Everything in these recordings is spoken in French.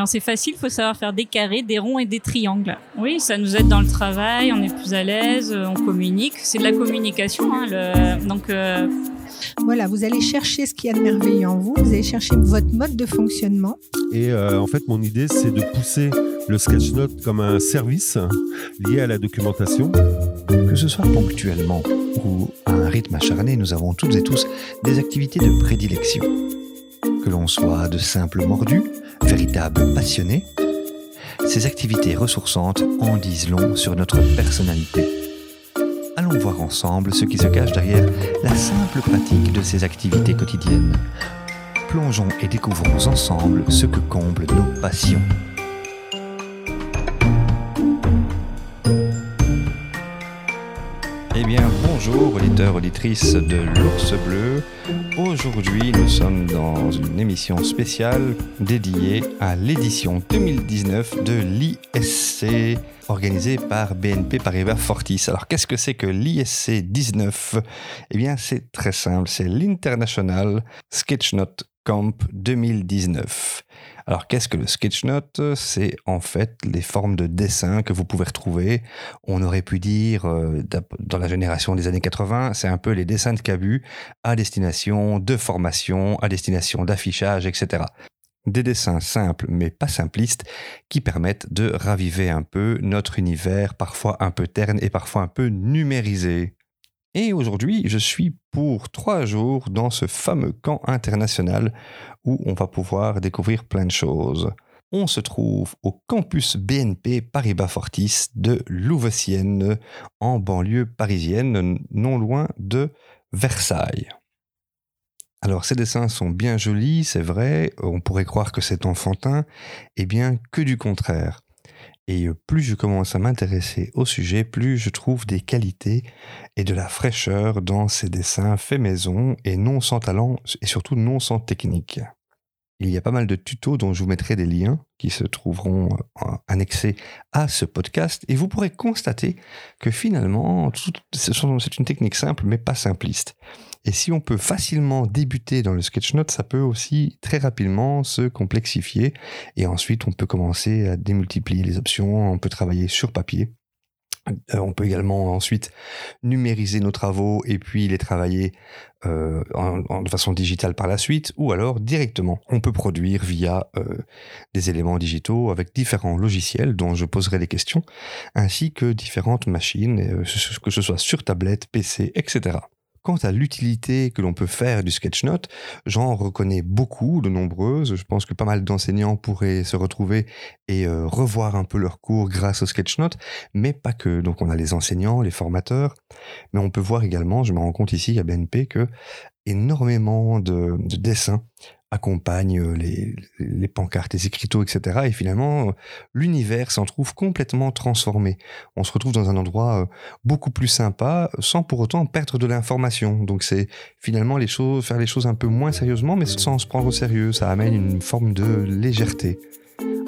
Alors c'est facile, faut savoir faire des carrés, des ronds et des triangles. Oui, ça nous aide dans le travail, on est plus à l'aise, on communique. C'est de la communication. Hein, le... Donc euh, voilà, vous allez chercher ce qu'il y a de merveilleux en vous, vous allez chercher votre mode de fonctionnement. Et euh, en fait, mon idée, c'est de pousser le sketchnote comme un service lié à la documentation. Que ce soit ponctuellement ou à un rythme acharné, nous avons toutes et tous des activités de prédilection. Que l'on soit de simples mordus, véritables passionnés, ces activités ressourçantes en disent long sur notre personnalité. Allons voir ensemble ce qui se cache derrière la simple pratique de ces activités quotidiennes. Plongeons et découvrons ensemble ce que comblent nos passions. Bonjour auditeurs, auditrices de l'Ours Bleu. Aujourd'hui, nous sommes dans une émission spéciale dédiée à l'édition 2019 de l'ISC organisée par BNP Paribas Fortis. Alors, qu'est-ce que c'est que l'ISC 19 Eh bien, c'est très simple, c'est l'International Sketchnote Camp 2019. Alors qu'est-ce que le sketchnote? C'est en fait les formes de dessin que vous pouvez retrouver. On aurait pu dire euh, dans la génération des années 80, c'est un peu les dessins de Cabu à destination de formation, à destination d'affichage, etc. Des dessins simples mais pas simplistes qui permettent de raviver un peu notre univers parfois un peu terne et parfois un peu numérisé. Et aujourd'hui, je suis pour trois jours dans ce fameux camp international où on va pouvoir découvrir plein de choses. On se trouve au campus BNP Paribas Fortis de Louveciennes, en banlieue parisienne, non loin de Versailles. Alors ces dessins sont bien jolis, c'est vrai, on pourrait croire que c'est enfantin, et eh bien que du contraire. Et euh, plus je commence à m'intéresser au sujet, plus je trouve des qualités et de la fraîcheur dans ces dessins faits maison et non sans talent et surtout non sans technique. Il y a pas mal de tutos dont je vous mettrai des liens qui se trouveront annexés à ce podcast et vous pourrez constater que finalement c'est une technique simple mais pas simpliste. Et si on peut facilement débuter dans le sketchnote, ça peut aussi très rapidement se complexifier. Et ensuite, on peut commencer à démultiplier les options, on peut travailler sur papier. Euh, on peut également ensuite numériser nos travaux et puis les travailler euh, en, de façon digitale par la suite, ou alors directement, on peut produire via euh, des éléments digitaux avec différents logiciels dont je poserai des questions, ainsi que différentes machines, que ce soit sur tablette, PC, etc. Quant à l'utilité que l'on peut faire du sketchnote, j'en reconnais beaucoup, de nombreuses. Je pense que pas mal d'enseignants pourraient se retrouver et euh, revoir un peu leurs cours grâce au sketchnote, mais pas que. Donc on a les enseignants, les formateurs, mais on peut voir également, je me rends compte ici à BNP, que énormément de, de dessins accompagne euh, les, pancartes, les écriteaux, etc. Et finalement, euh, l'univers s'en trouve complètement transformé. On se retrouve dans un endroit euh, beaucoup plus sympa, sans pour autant perdre de l'information. Donc c'est finalement faire les choses un peu moins sérieusement, mais sans se prendre au sérieux. Ça amène une forme de légèreté.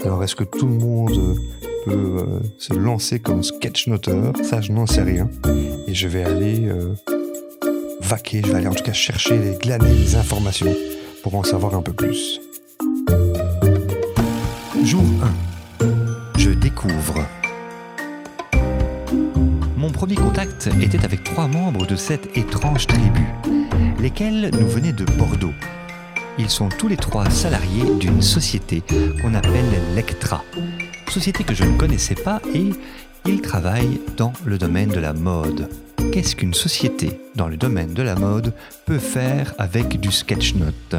Alors est-ce que tout le monde peut se lancer comme sketchnoteur Ça, je n'en sais rien. Et je vais aller vaquer, je vais aller en tout cas chercher, les glaner les informations pour en savoir un peu plus. Jour 1. Je découvre. Mon premier contact était avec trois membres de cette étrange tribu, lesquels nous venaient de Bordeaux. Ils sont tous les trois salariés d'une société qu'on appelle Lectra, société que je ne connaissais pas et ils travaillent dans le domaine de la mode qu'est-ce qu'une société dans le domaine de la mode peut faire avec du sketchnote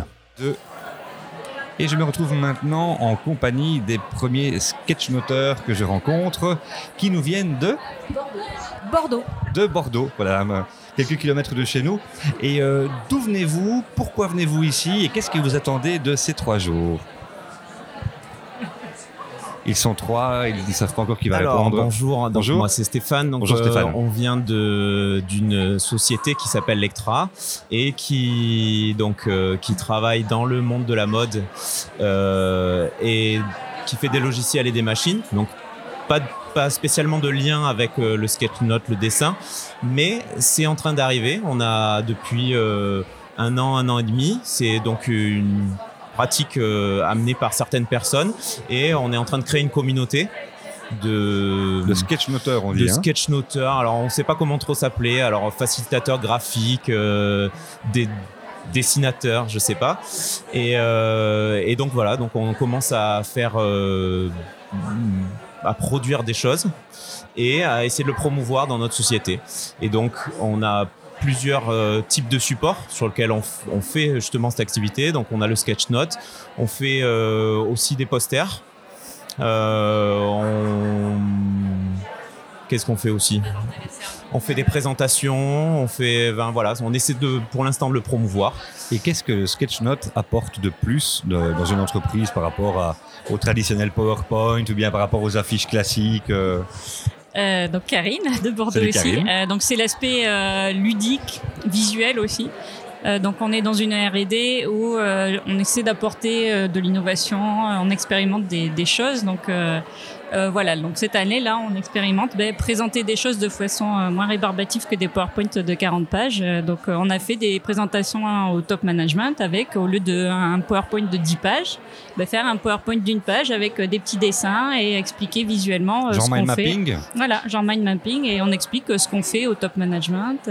Et je me retrouve maintenant en compagnie des premiers sketchnoteurs que je rencontre qui nous viennent de Bordeaux. De Bordeaux, voilà, quelques kilomètres de chez nous. Et euh, d'où venez-vous? Pourquoi venez-vous ici? Et qu'est-ce que vous attendez de ces trois jours? Ils sont trois, ils ne savent pas encore qui va Alors, répondre. Bonjour, bonjour. moi c'est Stéphane. Donc, bonjour Stéphane. Euh, on vient d'une société qui s'appelle Lectra et qui donc euh, qui travaille dans le monde de la mode euh, et qui fait des logiciels et des machines. Donc pas pas spécialement de lien avec le sketchnote, le dessin, mais c'est en train d'arriver. On a depuis un an, un an et demi. C'est donc une pratiques euh, amenées par certaines personnes. Et on est en train de créer une communauté de, sketchnoteur, on dit. de hein. sketchnoteur. Alors, on ne sait pas comment trop s'appeler. Alors, facilitateur graphique, euh, des dessinateurs, je sais pas. Et, euh, et donc voilà, donc on commence à faire, euh, à produire des choses et à essayer de le promouvoir dans notre société. Et donc, on a plusieurs euh, types de supports sur lesquels on, fait justement cette activité. Donc, on a le sketch note, on fait euh, aussi des posters. Euh. Qu'est-ce qu'on fait aussi? On fait des présentations, on fait, ben voilà, on essaie de, pour l'instant, de le promouvoir. Et qu'est-ce que sketchnote apporte de plus dans une entreprise par rapport à, au traditionnel PowerPoint ou bien par rapport aux affiches classiques Euh, donc Karine de Bordeaux Salut, aussi. Euh, donc c'est l'aspect euh, ludique, visuel aussi. Euh, donc on est dans une R&D où euh, on essaie d'apporter euh, de l'innovation, on expérimente des, des choses. Donc euh, voilà, donc cette année là, on expérimente ben, présenter des choses de façon euh, moins rébarbative que des PowerPoint de 40 pages. Euh, donc on a fait des présentations hein, au top management avec au lieu d'un PowerPoint de 10 pages, ben, faire un PowerPoint d'une page avec des petits dessins et expliquer visuellement genre ce qu'on fait. mapping Voilà, genre mind mapping et on explique ce qu'on fait au top management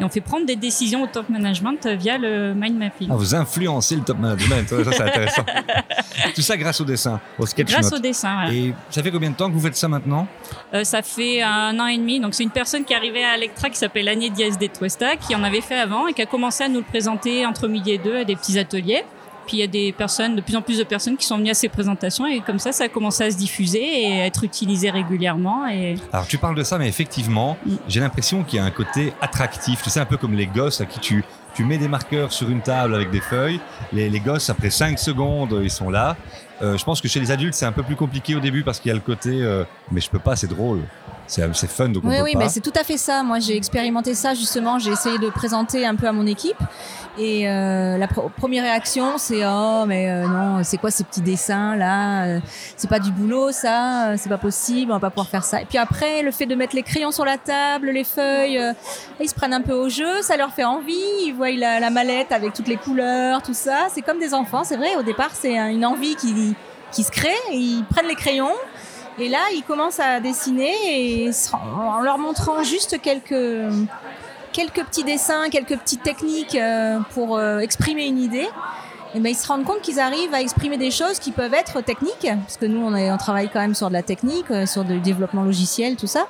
et on fait prendre des décisions au top management euh, via le mind mapping. Ah, vous influencez le top management, ça c'est intéressant. Tout ça grâce au dessin, au sketchnote. Grâce au dessin. voilà. Et ça fait combien de temps que vous faites ça maintenant Euh, ça fait un an et demi. Donc c'est une personne qui est arrivée à Electra qui s'appelle Agnès Diaz de Tuesta, qui en avait fait avant et qui a commencé à nous le présenter entre midi et deux à des petits ateliers. Puis il y a des personnes, de plus en plus de personnes qui sont venues à ces présentations et comme ça, ça a commencé à se diffuser et à être utilisé régulièrement. Et Alors tu parles de ça, mais effectivement, Mm. j'ai l'impression qu'il y a un côté attractif. Tu sais, un peu comme les gosses à qui tu, tu mets des marqueurs sur une table avec des feuilles. Les, les gosses, après 5 secondes, ils sont là. Euh, je pense que chez les adultes, c'est un peu plus compliqué au début parce qu'il y a le côté euh, mais je peux pas, c'est drôle. C'est c'est fun, donc on Oui, peut oui, pas. mais c'est tout à fait ça. Moi, j'ai expérimenté ça justement. J'ai essayé de présenter un peu à mon équipe. Et euh, la pr- première réaction, c'est oh, mais euh, non, c'est quoi ces petits dessins là? Euh, C'est pas du boulot, ça? euh, C'est pas possible. On va pas pouvoir faire ça. Et puis après, le fait de mettre les crayons sur la table, les feuilles, euh, ils se prennent un peu au jeu. Ça leur fait envie. Ils voient la, la mallette avec toutes les couleurs, tout ça. C'est comme des enfants. C'est vrai. Au départ, c'est un- une envie qui qui se crée. Ils prennent les crayons. Et là, ils commencent à dessiner et en leur montrant juste quelques, quelques petits dessins, quelques petites techniques euh, pour euh, exprimer une idée. Et ben, ils se rendent compte qu'ils arrivent à exprimer des choses qui peuvent être techniques, parce que nous, on, est- on travaille quand même sur de la technique, euh, sur du développement logiciel, tout ça.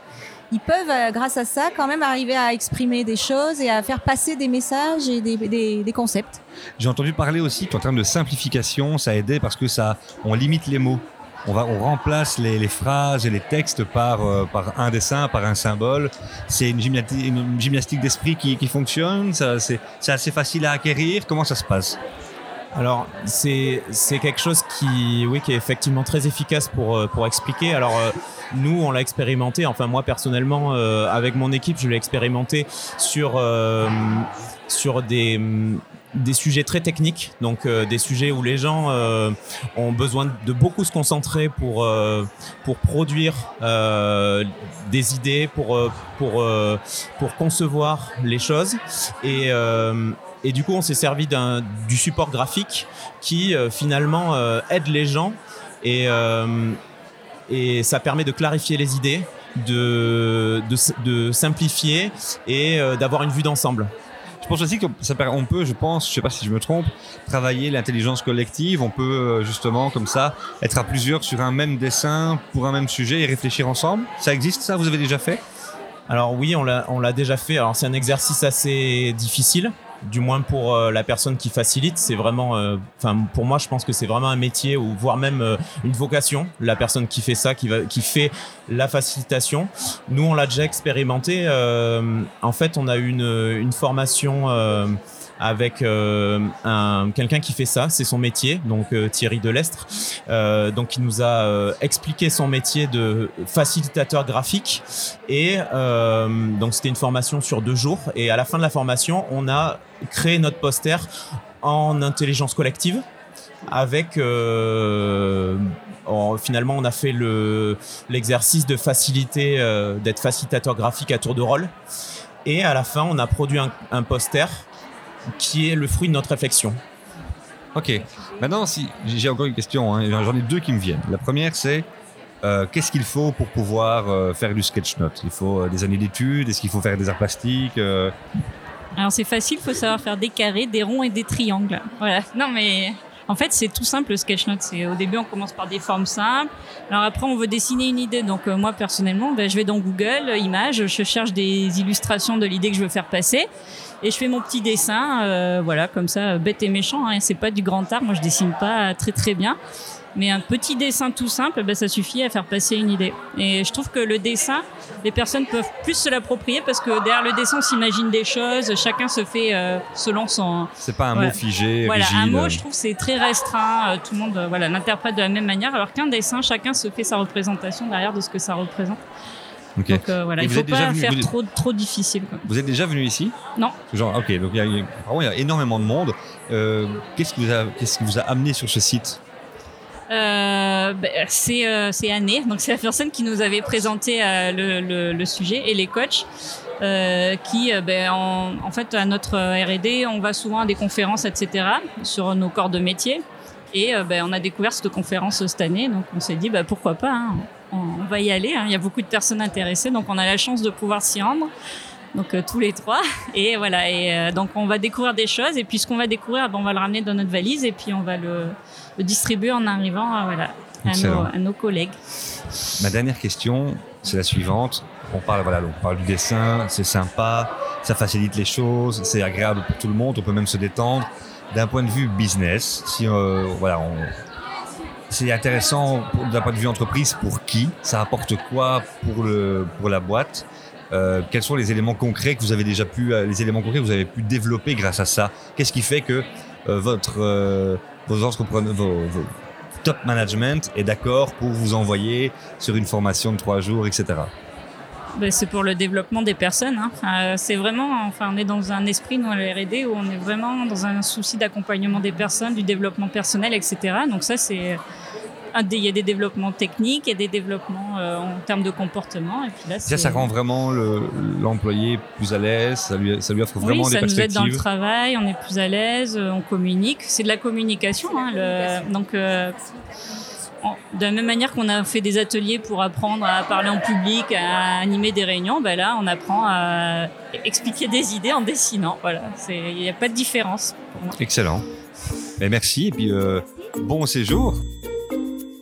Ils peuvent, euh, grâce à ça, quand même arriver à exprimer des choses et à faire passer des messages et des, concepts. J'ai entendu parler aussi qu'en termes de simplification, ça aidait parce que ça, on limite les mots. On, va, on remplace les, phrases et les textes par, euh, par un dessin, par un symbole. C'est une gymnastique, d'esprit qui, qui fonctionne. c'est assez facile à acquérir. Comment ça se passe? Alors, c'est quelque chose qui, oui, qui est effectivement très efficace pour, euh, pour expliquer. Alors, euh, nous, on l'a expérimenté, enfin, moi, personnellement, euh, avec mon équipe, je l'ai expérimenté sur, sur des, des sujets très techniques, donc euh, des sujets où les gens euh, ont besoin de beaucoup se concentrer pour, euh, pour produire des idées, pour, pour, pour concevoir les choses. Et, et du coup, on s'est servi du support graphique qui finalement aide les gens et, et ça permet de clarifier les idées, de, de, simplifier et d'avoir une vue d'ensemble. Je pense aussi qu'on peut, je pense, je sais pas si je me trompe, travailler l'intelligence collective. On peut euh, justement, comme ça, être à plusieurs sur un même dessin pour un même sujet et réfléchir ensemble. Ça existe, ça Vous avez déjà fait? Alors oui, on l'a déjà fait. Alors c'est un exercice assez difficile, du moins pour euh, la personne qui facilite. C'est vraiment, euh, enfin pour moi, je pense que c'est vraiment un métier ou voire même euh, une vocation. La personne qui fait ça, qui va, qui fait la facilitation. Nous, on l'a déjà expérimenté. euh, en fait, on a eu une, une formation. Avec euh, un quelqu'un qui fait ça, c'est son métier, donc euh, Thierry Delestre, euh, donc il nous a expliqué son métier de facilitateur graphique et donc c'était une formation sur deux jours. Et à la fin de la formation, on a créé notre poster en intelligence collective. Avec en- finalement, on a fait le l'exercice de faciliter, d'être facilitateur graphique à tour de rôle. Et à la fin, on a produit un poster qui est le fruit de notre réflexion. Ok. Maintenant, si j'ai encore une question, hein, j'en ai deux qui me viennent. La première, c'est euh, qu'est-ce qu'il faut pour pouvoir euh, faire du sketch note? Il faut euh, des années d'études? Est-ce qu'il faut faire des arts plastiques euh, Alors c'est facile, il faut savoir faire des carrés, des ronds et des triangles. Voilà. Non mais en fait c'est tout simple le sketchnote. C'est au début on commence par des formes simples. Alors après on veut dessiner une idée. Donc euh, moi personnellement, ben, je vais dans Google euh, Images, je cherche des illustrations de l'idée que je veux faire passer et je fais mon petit dessin. euh, voilà comme ça, bête et méchant. Hein, c'est pas du grand art. Moi je dessine pas très très bien. Mais un petit dessin tout simple, ben, ça suffit à faire passer une idée. Et je trouve que le dessin, les personnes peuvent plus se l'approprier parce que derrière le dessin, on s'imagine des choses, chacun se fait euh, selon son. C'est pas un mot figé, Voilà, rigide. un mot, je trouve, c'est très restreint. euh, tout le monde euh, voilà, l'interprète de la même manière, alors qu'un dessin, chacun se fait sa représentation derrière de ce que ça représente. Donc euh, voilà, Et il vous faut pas venu- faire vous- trop, trop difficile. Quoi. Vous êtes déjà venu ici? Non. Genre, ok, donc il y a, il y énormément de monde. Euh, qu'est-ce, qui vous a, qu'est-ce qui vous a amené sur ce site? Euh, ben, c'est euh, Anne, donc c'est la personne qui nous avait présenté euh, le, le, le sujet et les coachs. Euh, qui, ben, en, en fait, à notre R&D, on va souvent à des conférences, etc., sur nos corps de métier. Et ben, on a découvert cette conférence cette année, donc on s'est dit, bah, pourquoi pas, hein, on, on va y aller. hein. Il y a beaucoup de personnes intéressées, donc on a la chance de pouvoir s'y rendre. Donc euh, tous les trois. Et voilà, et euh, donc on va découvrir des choses, et puis ce qu'on va découvrir, ben, on va le ramener dans notre valise, et puis on va le, le distribuer en arrivant euh, voilà, à, nos, Excellent. à nos collègues. Ma dernière question, c'est la suivante. On parle, voilà, on parle du dessin, c'est sympa, ça facilite les choses, c'est agréable pour tout le monde, on peut même se détendre. D'un point de vue business, si voilà, on- c'est intéressant d'un point de vue entreprise pour qui? Ça apporte quoi pour le pour la boîte? Euh, Quels sont les éléments concrets que vous avez déjà pu, euh, les éléments concrets que vous avez pu développer grâce à ça Qu'est-ce qui fait que euh, votre vos top management est d'accord pour vous envoyer sur une formation de trois jours, etc. Ben, c'est pour le développement des personnes. hein. C'est vraiment, enfin, on est dans un esprit, nous, à R&D, où on est vraiment dans un souci d'accompagnement des personnes, du développement personnel, etc. Donc ça, c'est il y a des développements techniques, il y a des développements euh, en termes de comportement, et puis là, Ça, ça rend vraiment le- l'employé plus à l'aise, ça lui, ça lui offre vraiment oui, des ça nous aide dans le perspectives. travail, on est plus à l'aise, euh, on communique. C'est de la communication. Hein, le- donc, euh, en- de la même manière qu'on a fait des ateliers pour apprendre à parler en public, à animer des réunions, ben là, on apprend à expliquer des idées en dessinant. Voilà, il n'y a pas de différence. pour moi. Excellent. Et merci, et puis euh, bon séjour.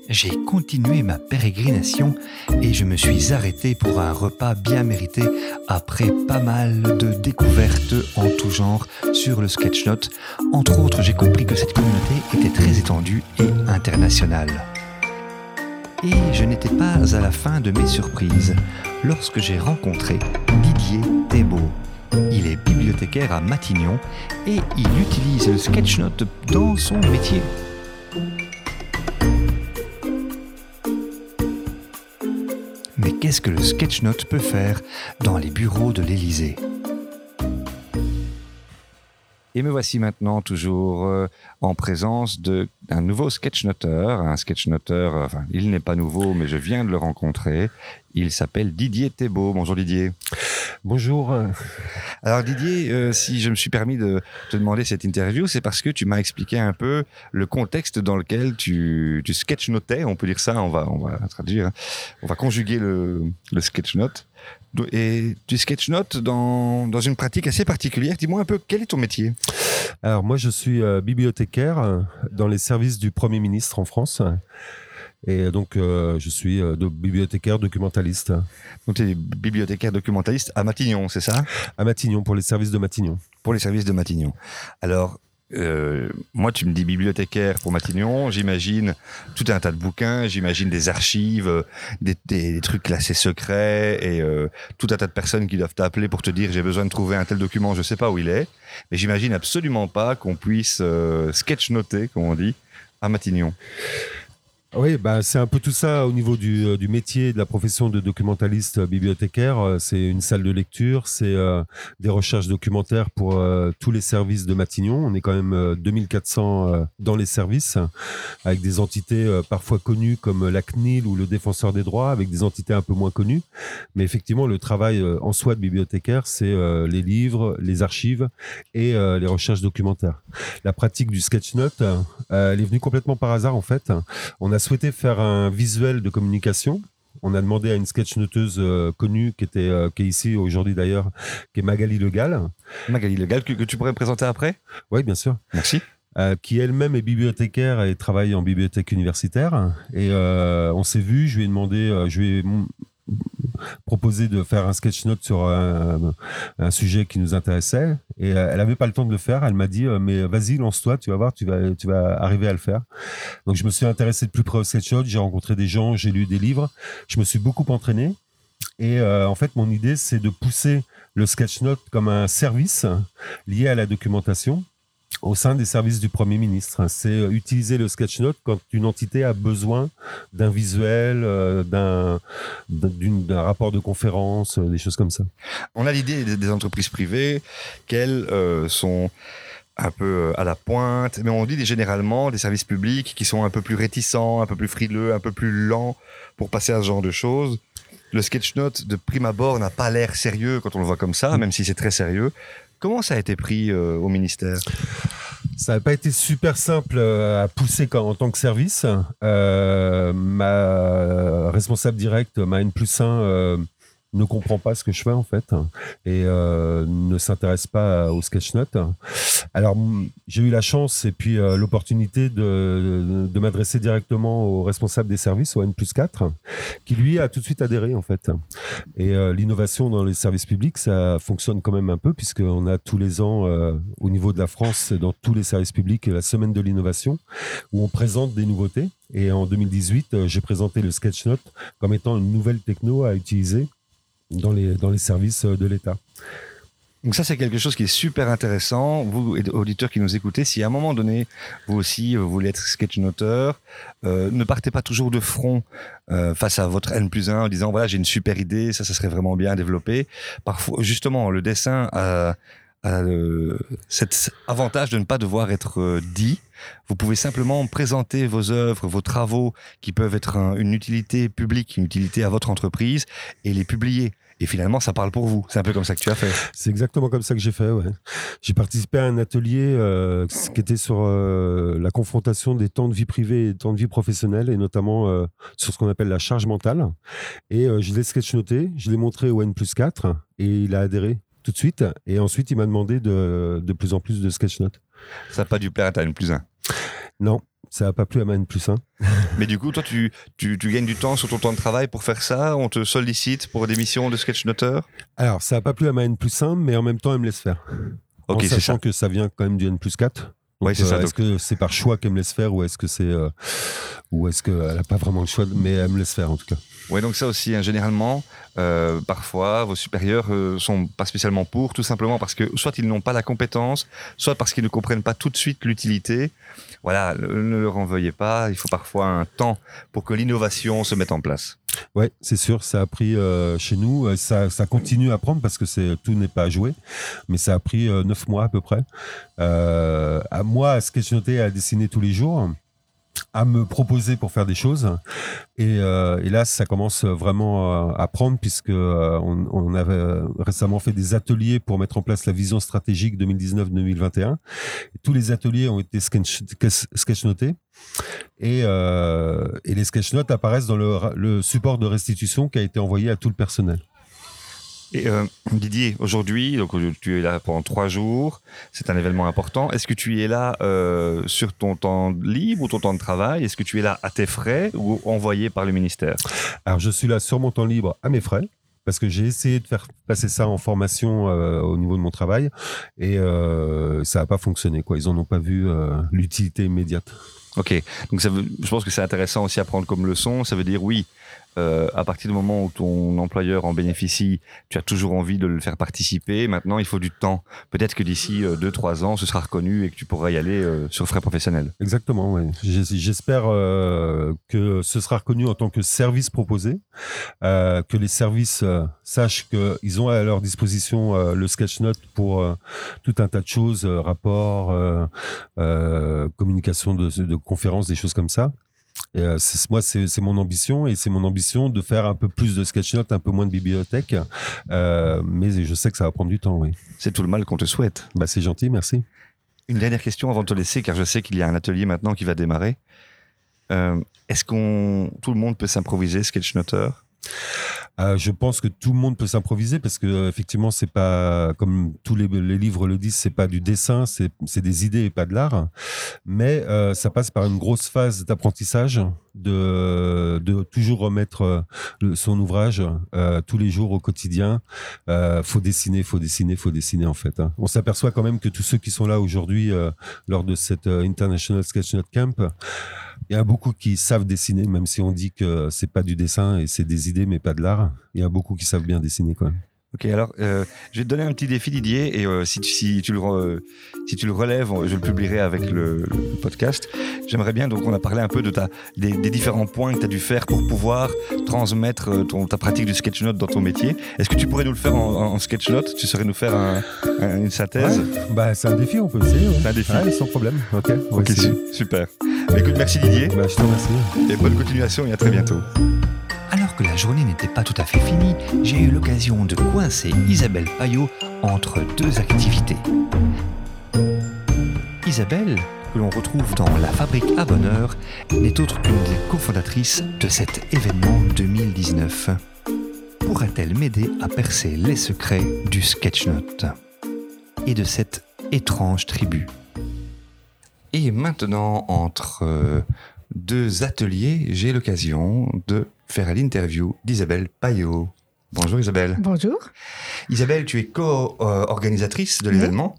J'ai continué ma pérégrination et je me suis arrêté pour un repas bien mérité après pas mal de découvertes en tout genre sur le sketchnote. Entre autres, j'ai compris que cette communauté était très étendue et internationale. Et je n'étais pas à la fin de mes surprises lorsque j'ai rencontré Didier Thébault. Il est bibliothécaire à Matignon et il utilise le sketchnote dans son métier. Mais qu'est-ce que le sketchnote peut faire dans les bureaux de l'Élysée? Et me voici maintenant toujours euh, en présence d'un nouveau sketchnoteur, un sketchnoteur, euh, enfin il n'est pas nouveau mais je viens de le rencontrer, il s'appelle Didier Thébault. Bonjour Didier. Bonjour. Alors Didier, euh, si je me suis permis de te demander cette interview, c'est parce que tu m'as expliqué un peu le contexte dans lequel tu, tu sketchnotais, on peut dire ça, on va, on va traduire, hein. on va conjuguer le, le sketchnote. Et tu sketchnotes dans, dans une pratique assez particulière. Dis-moi un peu, quel est ton métier? Alors moi je suis euh, bibliothécaire euh, dans les services du Premier ministre en France. Et donc euh, je suis euh, de- bibliothécaire documentaliste Donc tu es bibliothécaire documentaliste à Matignon, c'est ça? À Matignon pour les services de Matignon. Pour les services de Matignon. Alors, euh, moi, tu me dis bibliothécaire pour Matignon, j'imagine tout un tas de bouquins, j'imagine des archives, des, des- des trucs classés secrets et euh, tout un tas de personnes qui doivent t'appeler pour te dire j'ai besoin de trouver un tel document, je sais pas où il est. Mais j'imagine absolument pas qu'on puisse euh, sketch noter, comme on dit, à Matignon. Oui, bah, c'est un peu tout ça au niveau du, euh, du métier de la profession de documentaliste euh, bibliothécaire. Euh, C'est une salle de lecture, c'est des recherches documentaires pour tous les services de Matignon. On est quand même euh, 2400 euh, dans les services, avec des entités parfois connues comme la CNIL ou le Défenseur des droits, avec des entités un peu moins connues. Mais effectivement, le travail en soi de bibliothécaire, c'est les livres, les archives et les recherches documentaires. La pratique du sketchnote, elle est venue complètement par hasard en fait. On a souhaité faire un visuel de communication. On a demandé à une sketchnoteuse euh, connue qui était euh, qui est ici aujourd'hui d'ailleurs, qui est Magali Legal. Magali Legal, que, que tu pourrais me présenter après? Oui, bien sûr. Merci. Euh, qui elle-même est bibliothécaire et travaille en bibliothèque universitaire. Et euh, on s'est vu, je lui ai demandé, euh, je lui ai proposé de faire un sketch note sur un, un sujet qui nous intéressait. Et euh, elle avait pas le temps de le faire. Elle m'a dit, euh, mais vas-y, lance-toi, tu vas voir, tu vas, tu vas arriver à le faire. Donc je me suis intéressé de plus près au sketch note. J'ai rencontré des gens, j'ai lu des livres. Je me suis beaucoup entraîné. Et euh, en fait, mon idée, c'est de pousser le sketch note comme un service lié à la documentation au sein des services du Premier ministre. C'est euh, utiliser le sketchnote quand une entité a besoin d'un visuel, euh, d'un rapport de conférence, euh, des choses comme ça. On a l'idée des, entreprises privées qu'elles euh, sont un peu à la pointe, mais on dit généralement des services publics qui sont un peu plus réticents, un peu plus frileux, un peu plus lents pour passer à ce genre de choses. Le sketchnote de prime abord n'a pas l'air sérieux quand on le voit comme ça, même si c'est très sérieux. Comment ça a été pris euh, au ministère? Ça n'a pas été super simple euh, à pousser en tant que service. Euh, ma responsable directe, ma N plus 1, ne comprend pas ce que je fais en fait et euh, ne s'intéresse pas au sketchnote. Alors j'ai eu la chance et puis euh, l'opportunité de, m'adresser directement au responsable des services, au N plus 4, qui lui a tout de suite adhéré en fait. Et euh, l'innovation dans les services publics, ça fonctionne quand même un peu puisqu'on a tous les ans au niveau de la France, dans tous les services publics, la semaine de l'innovation où on présente des nouveautés. Et en 2018, euh, j'ai présenté le sketchnote comme étant une nouvelle techno à utiliser dans les, services euh, de l'État. Donc ça, c'est quelque chose qui est super intéressant. Vous, auditeurs qui nous écoutez, si à un moment donné, vous aussi, vous voulez être sketchnoteur, euh, ne partez pas toujours de front euh, face à votre N plus 1 en disant, voilà, j'ai une super idée, ça, ça serait vraiment bien développé. Parfois, justement, le dessin a, le- cet avantage de ne pas devoir être euh, dit. Vous pouvez simplement présenter vos œuvres, vos travaux qui peuvent être un- une utilité publique, une utilité à votre entreprise et les publier. Et finalement, ça parle pour vous. C'est un peu comme ça que tu as fait. C'est exactement comme ça que j'ai fait. J'ai participé à un atelier euh, qui était sur euh, la confrontation des temps de vie privée et des temps de vie professionnelle, et notamment euh, sur ce qu'on appelle la charge mentale. Et euh, je l'ai sketchnoté, je l'ai montré au N plus 4, et il a adhéré tout de suite. Et ensuite, il m'a demandé de, de plus en plus de sketchnotes. Ça n'a pas dû plaire à ta N plus 1. Non, ça n'a pas plu à ma N plus 1. Mais du coup, toi, tu, tu, tu gagnes du temps sur ton temps de travail pour faire ça On te sollicite pour des missions de sketchnoteur Alors, ça n'a pas plu à ma N plus 1, mais en même temps, elle me laisse faire. Ok, en sachant ça. que ça vient quand même du N plus 4. Ouais, c'est ça, Est-ce que c'est par choix qu'elle me laisse faire ou est-ce que c'est euh, ou est-ce qu'elle n'a pas vraiment le choix, mais elle me laisse faire en tout cas. Ouais, donc ça aussi, hein, généralement, euh, parfois, vos supérieurs euh, sont pas spécialement pour, tout simplement parce que soit ils n'ont pas la compétence, soit parce qu'ils ne comprennent pas tout de suite l'utilité. Voilà, ne leur en veuillez pas. Il faut parfois un temps pour que l'innovation se mette en place. Ouais, c'est sûr, ça a pris euh, chez nous, euh, ça, ça continue à prendre parce que c'est tout n'est pas joué, mais ça a pris euh, neuf mois à peu près. Euh, à moi, à sketchnoter, à dessiner tous les jours, à me proposer pour faire des choses. Et, euh, et là, ça commence vraiment euh, à prendre puisque euh, on, avait récemment fait des ateliers pour mettre en place la vision stratégique 2019-2021. Et Tous les ateliers ont été sketch- sketchnotés. Et, euh, et les sketchnotes apparaissent dans le, le support de restitution qui a été envoyé à tout le personnel. Et euh, Didier, aujourd'hui, donc euh, tu es là pendant trois jours. C'est un événement important. Est-ce que tu es là euh, sur ton temps libre ou ton temps de travail? Est-ce que tu es là à tes frais ou envoyé par le ministère? Alors, je suis là sur mon temps libre à mes frais. Parce que j'ai essayé de faire passer ça en formation euh, au niveau de mon travail et euh, ça n'a pas fonctionné. Quoi. Ils n'en ont pas vu euh, l'utilité immédiate. Ok, donc ça veut, je pense que c'est intéressant aussi à prendre comme leçon. Ça veut dire oui, euh, à partir du moment où ton employeur en bénéficie, tu as toujours envie de le faire participer. Maintenant, il faut du temps. Peut-être que d'ici 2-3 ans, ce sera reconnu et que tu pourras y aller sur frais professionnels. Exactement, oui. J'espère que ce sera reconnu en tant que service proposé, que les services sachent qu'ils ont à leur disposition le sketchnote pour tout un tas de choses, rapports, communication de, de conférences, des choses comme ça. Et euh, moi, c'est mon ambition et c'est mon ambition de faire un peu plus de sketchnote, un peu moins de bibliothèque. Euh, mais je sais que ça va prendre du temps, oui. C'est tout le mal qu'on te souhaite. Bah, c'est gentil, merci. Une dernière question avant de te laisser, car je sais qu'il y a un atelier maintenant qui va démarrer. Euh, est-ce qu'on tout le monde peut s'improviser sketchnoteur euh, je pense que tout le monde peut s'improviser parce que euh, effectivement c'est pas comme tous les, livres le disent c'est pas du dessin c'est des idées et pas de l'art mais euh, ça passe par une grosse phase d'apprentissage de, de toujours remettre son ouvrage tous les jours au quotidien faut dessiner faut dessiner faut dessiner en fait hein. on s'aperçoit quand même que tous ceux qui sont là aujourd'hui lors de cette International Sketch Note Camp il y a beaucoup qui savent dessiner, même si on dit que c'est pas du dessin et c'est des idées, mais pas de l'art. Il y a beaucoup qui savent bien dessiner, quand même. Ok, alors euh, je vais te donner un petit défi Didier et euh, si, tu, si, tu le si tu le relèves, je le publierai avec le, podcast. J'aimerais bien, donc on a parlé un peu de ta, des, différents points que tu as dû faire pour pouvoir transmettre euh, ton, ta pratique du sketchnote dans ton métier. Est-ce que tu pourrais nous le faire en, en sketchnote Tu saurais nous faire une synthèse? Bah, C'est un défi, on peut essayer. C'est un défi. sans problème. Ok, Ok, super. Écoute, merci Didier. Bah, je te remercie. Et bonne continuation et à très bientôt. Alors que la journée n'était pas tout à fait finie, j'ai eu l'occasion de coincer Isabelle Payot entre deux activités. Isabelle, que l'on retrouve dans La Fabrique à Bonheur, n'est autre qu'une des cofondatrices de cet événement 2019. Pourra-t-elle m'aider à percer les secrets du sketchnote et de cette étrange tribu? Et maintenant, entre euh, deux ateliers, j'ai l'occasion de faire l'interview d'Isabelle Payot. Bonjour Isabelle. Bonjour. Isabelle, tu es co-organisatrice de l'événement.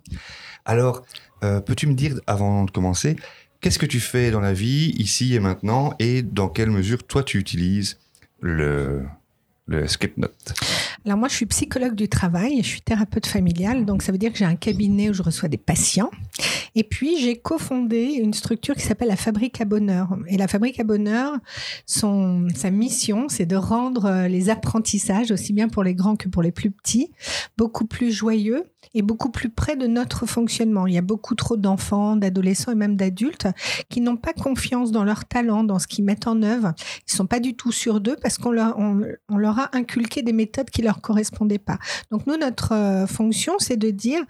Alors, euh, peux-tu me dire, avant de commencer, qu'est-ce que tu fais dans la vie, ici et maintenant, et dans quelle mesure toi tu utilises le, le Skipnote Alors moi, je suis psychologue du travail, je suis thérapeute familiale, donc ça veut dire que j'ai un cabinet où je reçois des patients. Et puis, j'ai cofondé une structure qui s'appelle la Fabrique à Bonheur. Et la Fabrique à Bonheur, son, sa mission, c'est de rendre euh, les apprentissages, aussi bien pour les grands que pour les plus petits, beaucoup plus joyeux et beaucoup plus près de notre fonctionnement. Il y a beaucoup trop d'enfants, d'adolescents et même d'adultes qui n'ont pas confiance dans leur talent, dans ce qu'ils mettent en œuvre. Ils sont pas du tout sûrs d'eux parce qu'on leur, a inculqué des méthodes qui leur correspondaient pas. Donc nous, notre euh, fonction, c'est de dire,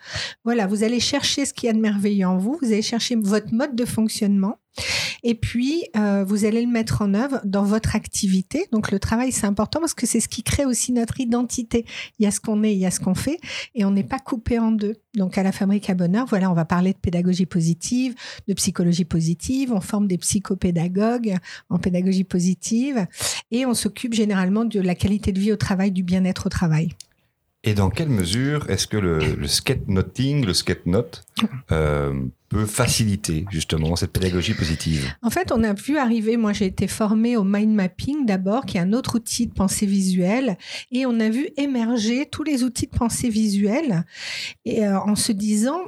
voilà, vous allez chercher ce qu'il y a de merveilleux en vous, vous allez chercher votre mode de fonctionnement et puis, euh, vous allez le mettre en œuvre dans votre activité. Donc, le travail, c'est important parce que c'est ce qui crée aussi notre identité. Il y a ce qu'on est, il y a ce qu'on fait, et on n'est pas coupé en deux. Donc, à la Fabrique à Bonheur, voilà, on va parler de pédagogie positive, de psychologie positive. On forme des psychopédagogues en pédagogie positive, et on s'occupe généralement de la qualité de vie au travail, du bien-être au travail. Et dans quelle mesure est-ce que le, le sketchnoting, le sketchnote, euh, peut faciliter justement cette pédagogie positive? En fait, on a vu arriver, moi j'ai été formée au mind mapping d'abord, qui est un autre outil de pensée visuelle, et on a vu émerger tous les outils de pensée visuelle, et euh, en se disant,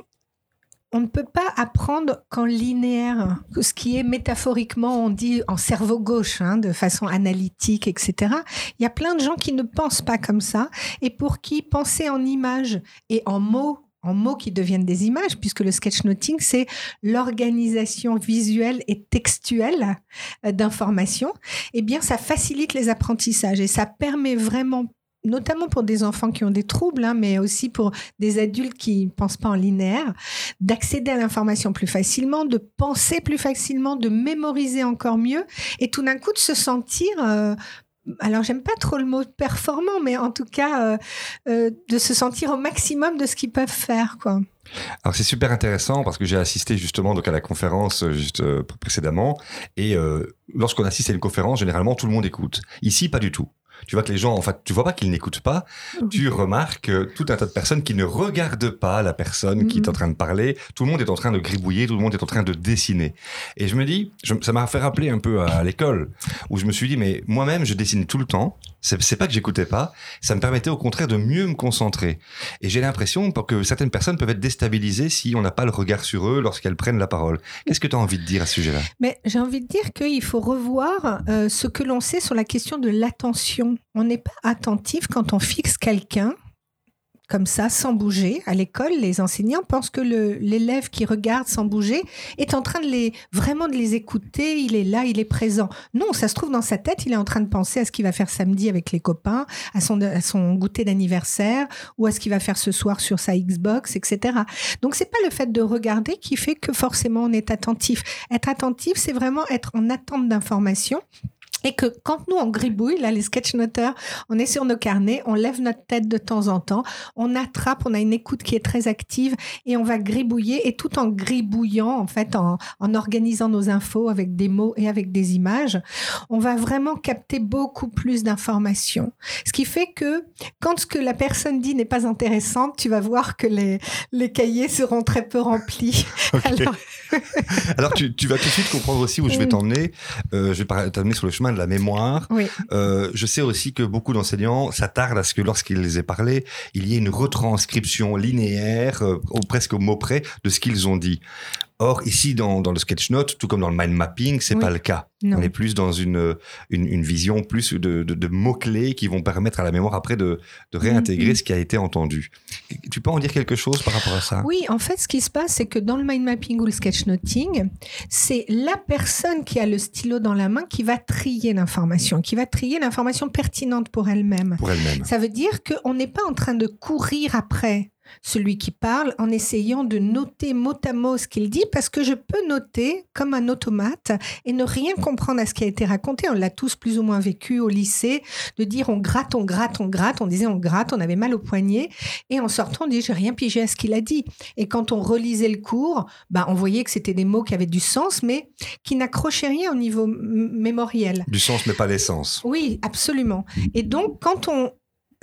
on ne peut pas apprendre qu'en linéaire, ce qui est métaphoriquement, on dit en cerveau gauche, hein, de façon analytique, etc. Il y a plein de gens qui ne pensent pas comme ça et pour qui penser en images et en mots en mots qui deviennent des images, puisque le sketchnoting, c'est l'organisation visuelle et textuelle euh, d'informations, eh bien, ça facilite les apprentissages et ça permet vraiment notamment pour des enfants qui ont des troubles, hein, mais aussi pour des adultes qui ne pensent pas en linéaire, d'accéder à l'information plus facilement, de penser plus facilement, de mémoriser encore mieux, et tout d'un coup de se sentir... Euh, alors j'aime pas trop le mot performant, mais en tout cas euh, euh, de se sentir au maximum de ce qu'ils peuvent faire. Alors c'est super intéressant parce que j'ai assisté justement donc à la conférence juste précédemment et lorsqu'on assiste à une conférence généralement tout le monde écoute. Ici pas du tout. Tu vois que les gens, en fait, tu vois pas qu'ils n'écoutent pas, tu remarques euh, tout un tas de personnes qui ne regardent pas la personne qui est en Mhm. train de parler. Tout le monde est en train de gribouiller, tout le monde est en train de dessiner. Et je me dis, je- ça m'a fait rappeler un peu à, à l'école, où je me suis dit, mais moi-même, je dessine tout le temps. C'est pas que j'écoutais pas, ça me permettait au contraire de mieux me concentrer. Et j'ai l'impression que certaines personnes peuvent être déstabilisées si on n'a pas le regard sur eux lorsqu'elles prennent la parole. Qu'est-ce que tu as envie de dire à ce sujet-là? Mais j'ai envie de dire qu'il faut revoir euh, ce que l'on sait sur la question de l'attention. On n'est pas attentif quand on fixe quelqu'un comme ça, sans bouger. À l'école, les enseignants pensent que l'élève qui regarde sans bouger est en train de les vraiment de les écouter. Il est là, il est présent. Non, ça se trouve dans sa tête. Il est en train de penser à ce qu'il va faire samedi avec les copains, à son, à son goûter d'anniversaire ou à ce qu'il va faire ce soir sur sa Xbox, etc. Donc c'est pas le fait de regarder qui fait que forcément on est attentif. Être attentif, c'est vraiment être en attente d'informations. Et que quand nous on gribouille, là les sketchnoteurs, on est sur nos carnets, on lève notre tête de temps en temps, on attrape, on a une écoute qui est très active et on va gribouiller et tout en gribouillant, en fait, en, en organisant nos infos avec des mots et avec des images, on va vraiment capter beaucoup plus d'informations. Ce qui fait que quand ce que la personne dit n'est pas intéressante, tu vas voir que les, les cahiers seront très peu remplis. Alors, Alors, tu, tu vas tout de suite comprendre aussi où je vais t'emmener. Euh, je vais t'amener sur le chemin de la mémoire. oui. Euh, je sais aussi que beaucoup d'enseignants s'attardent à ce que lorsqu'ils les aient parlé, il y ait une retranscription linéaire, euh, presque au mot près, de ce qu'ils ont dit. Or, ici, dans, dans le sketchnote, tout comme dans le mind mapping, c'est Oui. pas le cas. Non. On est plus dans une, une, une vision plus de, de, de mots-clés qui vont permettre à la mémoire après de, de réintégrer Mhm. ce qui a été entendu. Tu peux en dire quelque chose par rapport à ça? Oui, en fait, ce qui se passe, c'est que dans le mind mapping ou le sketchnoting, c'est la personne qui a le stylo dans la main qui va trier l'information, qui va trier l'information pertinente pour elle-même. pour elle-même Ça veut dire qu'on n'est pas en train de courir après celui qui parle en essayant de noter mot à mot ce qu'il dit parce que je peux noter comme un automate et ne rien comprendre à ce qui a été raconté. On l'a tous plus ou moins vécu au lycée, de dire on gratte, on gratte, on gratte, on disait on gratte, on avait mal au poignet et en sortant on dit j'ai rien pigé à ce qu'il a dit. Et quand on relisait le cours, bah, on voyait que c'était des mots qui avaient du sens mais qui n'accrochaient rien au niveau mémoriel. Du sens mais pas l'essence. Oui, absolument. Et donc, quand on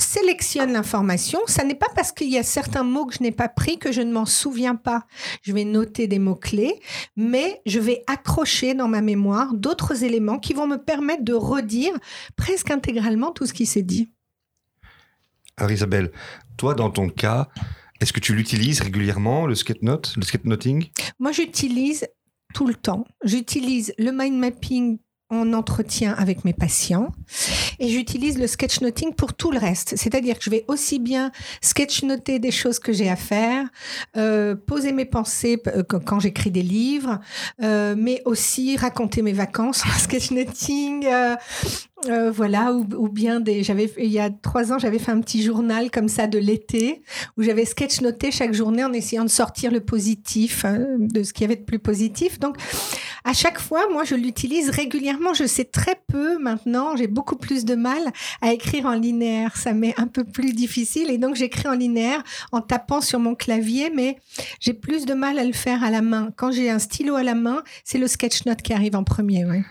sélectionne l'information, ça n'est pas parce qu'il y a certains mots que je n'ai pas pris que je ne m'en souviens pas. Je vais noter des mots-clés, mais je vais accrocher dans ma mémoire d'autres éléments qui vont me permettre de redire presque intégralement tout ce qui s'est dit. Alors Isabelle, toi dans ton cas, est-ce que tu l'utilises régulièrement, le sketchnote, le sketchnoting Moi, j'utilise tout le temps. J'utilise le mind mapping en entretien avec mes patients et j'utilise le sketchnoting pour tout le reste. C'est-à-dire que je vais aussi bien sketchnoter des choses que j'ai à faire, euh, poser mes pensées euh, quand j'écris des livres, euh, mais aussi raconter mes vacances en sketchnoting. euh, euh, voilà, ou, ou bien des. J'avais il y a trois ans, j'avais fait un petit journal comme ça de l'été où j'avais sketchnoté chaque journée en essayant de sortir le positif hein, de ce qu'il y avait de plus positif. Donc, à chaque fois, moi, je l'utilise régulièrement. Je sais très peu maintenant. J'ai beaucoup plus de mal à écrire en linéaire. Ça m'est un peu plus difficile et donc j'écris en linéaire en tapant sur mon clavier, mais j'ai plus de mal à le faire à la main. Quand j'ai un stylo à la main, c'est le sketchnote qui arrive en premier. Ouais.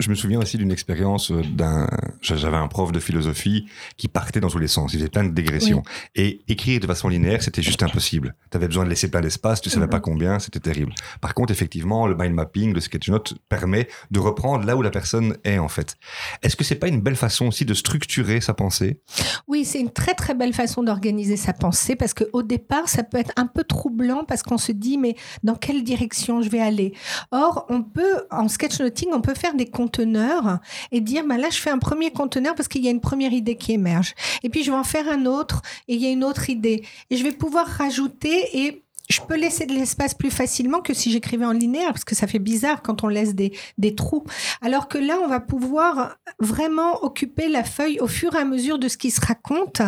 Je me souviens aussi d'une expérience euh, d'un. J'avais un prof de philosophie qui partait dans tous les sens. Il faisait plein de dégressions. Et écrire de façon linéaire, c'était juste impossible. Tu avais besoin de laisser plein d'espace, tu savais Mhm. pas combien, c'était terrible. Par contre, effectivement, le mind mapping, le sketchnote permet de reprendre là où la personne est, en fait. Est-ce que c'est pas une belle façon aussi de structurer sa pensée? Oui, c'est une très très belle façon d'organiser sa pensée parce que au départ, ça peut être un peu troublant parce qu'on se dit mais dans quelle direction je vais aller? Or, on peut en sketchnoting, on peut faire des conteneurs et dire bah là je fais un premier conteneur parce qu'il y a une première idée qui émerge et puis je vais en faire un autre et il y a une autre idée et je vais pouvoir rajouter et je peux laisser de l'espace plus facilement que si j'écrivais en linéaire, parce que ça fait bizarre quand on laisse des, des trous. Alors que là, on va pouvoir vraiment occuper la feuille au fur et à mesure de ce qui se raconte.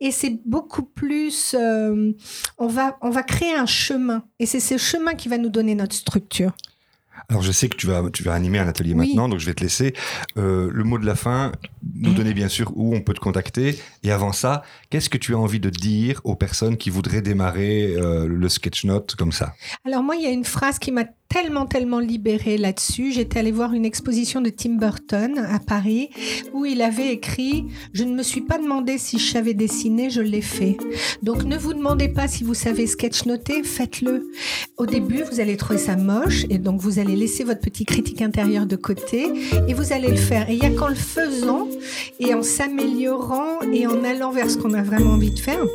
Et c'est beaucoup plus... euh, on, va, on va créer un chemin. Et c'est ce chemin qui va nous donner notre structure. Alors, je sais que tu vas, tu vas animer un atelier Oui. maintenant, donc je vais te laisser. Euh, le mot de la fin, nous donner bien sûr où on peut te contacter. Et avant ça, qu'est-ce que tu as envie de dire aux personnes qui voudraient démarrer euh, le sketch note comme ça? Alors moi, il y a une phrase qui m'a tellement, tellement libérée là-dessus. J'étais allée voir une exposition de Tim Burton à Paris où il avait écrit Je ne me suis pas demandé si je savais dessiner, je l'ai fait. Donc ne vous demandez pas si vous savez sketchnoter, faites-le. Au début, vous allez trouver ça moche et donc vous allez laisser votre petit critique intérieur de côté et vous allez le faire. Et il n'y a qu'en le faisant et en s'améliorant et en allant vers ce qu'on a vraiment envie de faire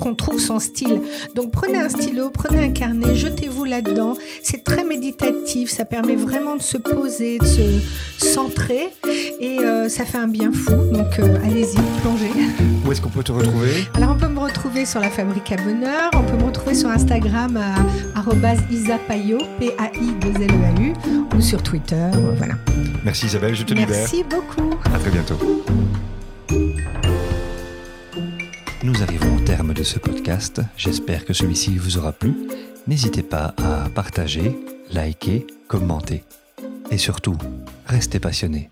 qu'on trouve son style. Donc prenez un stylo, prenez un carnet, jetez-vous là-dedans. C'est très méditatif, ça permet vraiment de se poser, de se centrer et euh, ça fait un bien fou. Donc euh, allez-y, plongez. Où est-ce qu'on peut te retrouver? Alors on peut me retrouver sur la Fabrique à Bonheur, on peut me retrouver sur Instagram à isapayo, P-A-I-2-L-E-A-U, ou sur Twitter, euh, voilà. Merci Isabelle, je te libère. Merci beaucoup. À très bientôt. Nous arrivons au terme de ce podcast. J'espère que celui-ci vous aura plu. N'hésitez pas à partager, liker, commenter. Et surtout, restez passionnés.